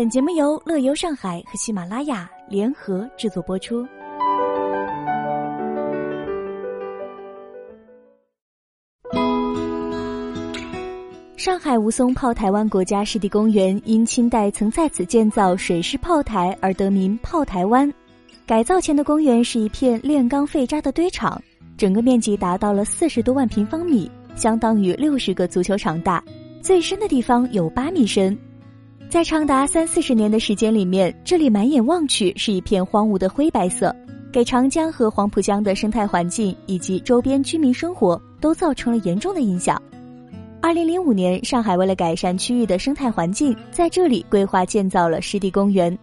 本节目由乐游上海和喜马拉雅联合制作播出。上海吴淞炮台湾国家湿地公园因清代曾在此建造水师炮台而得名炮台湾。改造前的公园是一片炼钢废渣的堆场，整个面积达到了四十多万平方米，相当于六十个足球场大。最深的地方有八米深。在长达三四十年的时间里面，这里满眼望去是一片荒芜的灰白色，给长江和黄浦江的生态环境以及周边居民生活都造成了严重的影响。二零零五年，上海为了改善区域的生态环境，在这里规划建造了湿地公园。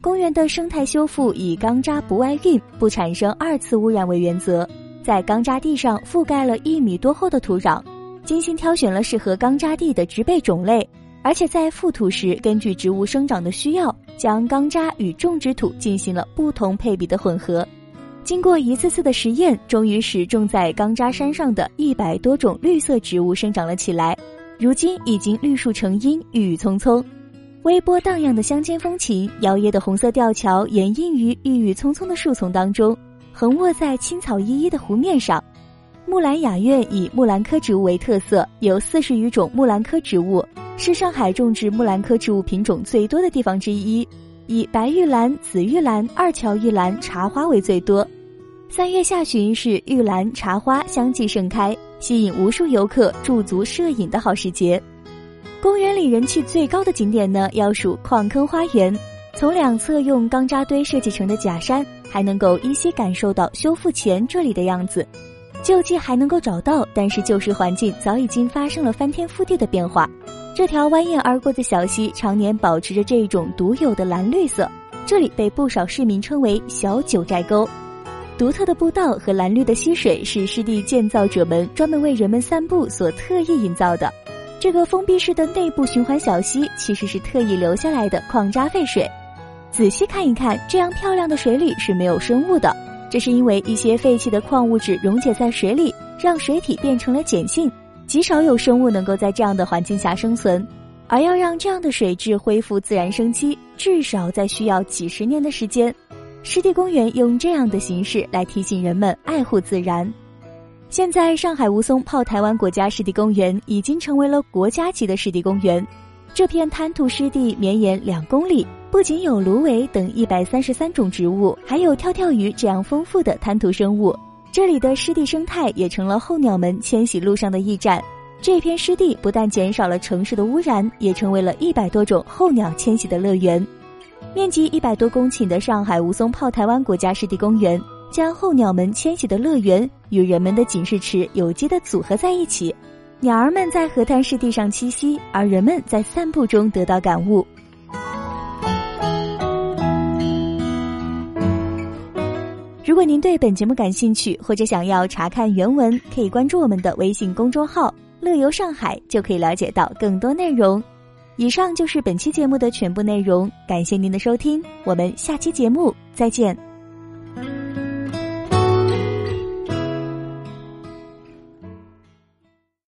公园的生态修复以钢渣不外运、不产生二次污染为原则，在钢渣地上覆盖了一米多厚的土壤，精心挑选了适合钢渣地的植被种类，而且在覆土时根据植物生长的需要，将钢渣与种植土进行了不同配比的混合。经过一次次的实验，终于使种在钢渣山上的一百多种绿色植物生长了起来。如今已经绿树成荫，郁郁葱葱。微波荡漾的乡间风情，摇曳的红色吊桥掩映于郁郁葱葱的树丛当中，横卧在青草依依的湖面上。木兰雅苑以木兰科植物为特色，有四十余种木兰科植物，是上海种植木兰科植物品种最多的地方之一，以白玉兰、紫玉兰、二乔玉兰、茶花为最多。三月下旬是玉兰、茶花相继盛开，吸引无数游客驻足摄影的好时节。公园里人气最高的景点呢，要数矿坑花园。从两侧用钢渣堆设计成的假山，还能够依稀感受到修复前这里的样子。旧迹还能够找到，但是旧时环境早已经发生了翻天覆地的变化。这条蜿蜒而过的小溪，常年保持着这种独有的蓝绿色，这里被不少市民称为“小九寨沟”。独特的步道和蓝绿的溪水是湿地建造者们专门为人们散步所特意营造的。这个封闭式的内部循环小溪其实是特意留下来的矿渣废水。仔细看一看，这样漂亮的水里是没有生物的，这是因为一些废弃的矿物质溶解在水里，让水体变成了碱性，极少有生物能够在这样的环境下生存。而要让这样的水质恢复自然生机，至少在需要几十年的时间。湿地公园用这样的形式来提醒人们爱护自然。现在，上海吴淞炮台湾国家湿地公园已经成为了国家级的湿地公园。这片滩涂湿地绵延两公里，不仅有芦苇等一百三十三种植物，还有跳跳鱼这样丰富的滩涂生物。这里的湿地生态也成了候鸟们迁徙路上的驿站。这片湿地不但减少了城市的污染，也成为了一百多种候鸟迁徙的乐园。面积一百多公顷的上海吴淞炮台湾国家湿地公园，将候鸟们迁徙的乐园与人们的警示池有机的组合在一起。鸟儿们在河滩湿地上栖息，而人们在散步中得到感悟。如果您对本节目感兴趣，或者想要查看原文，可以关注我们的微信公众号“乐游上海”，就可以了解到更多内容。以上就是本期节目的全部内容，感谢您的收听，我们下期节目再见。